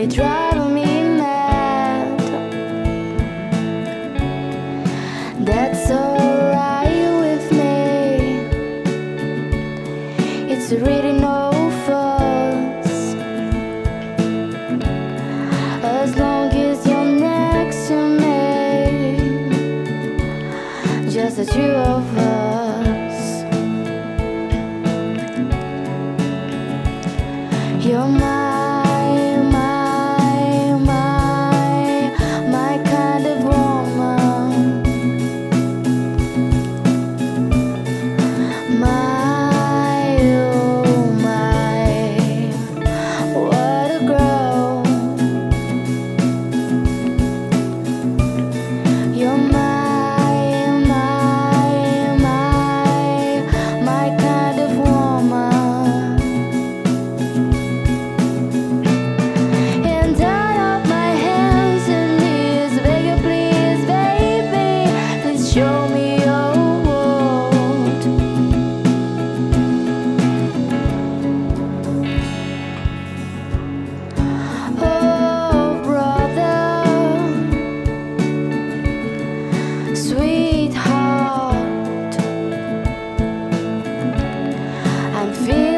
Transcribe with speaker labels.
Speaker 1: really drive me mad. That's alright with me. It's really no fuss. As long as you're next to me, just the two of us. You're my sweetheart. I'm feeling.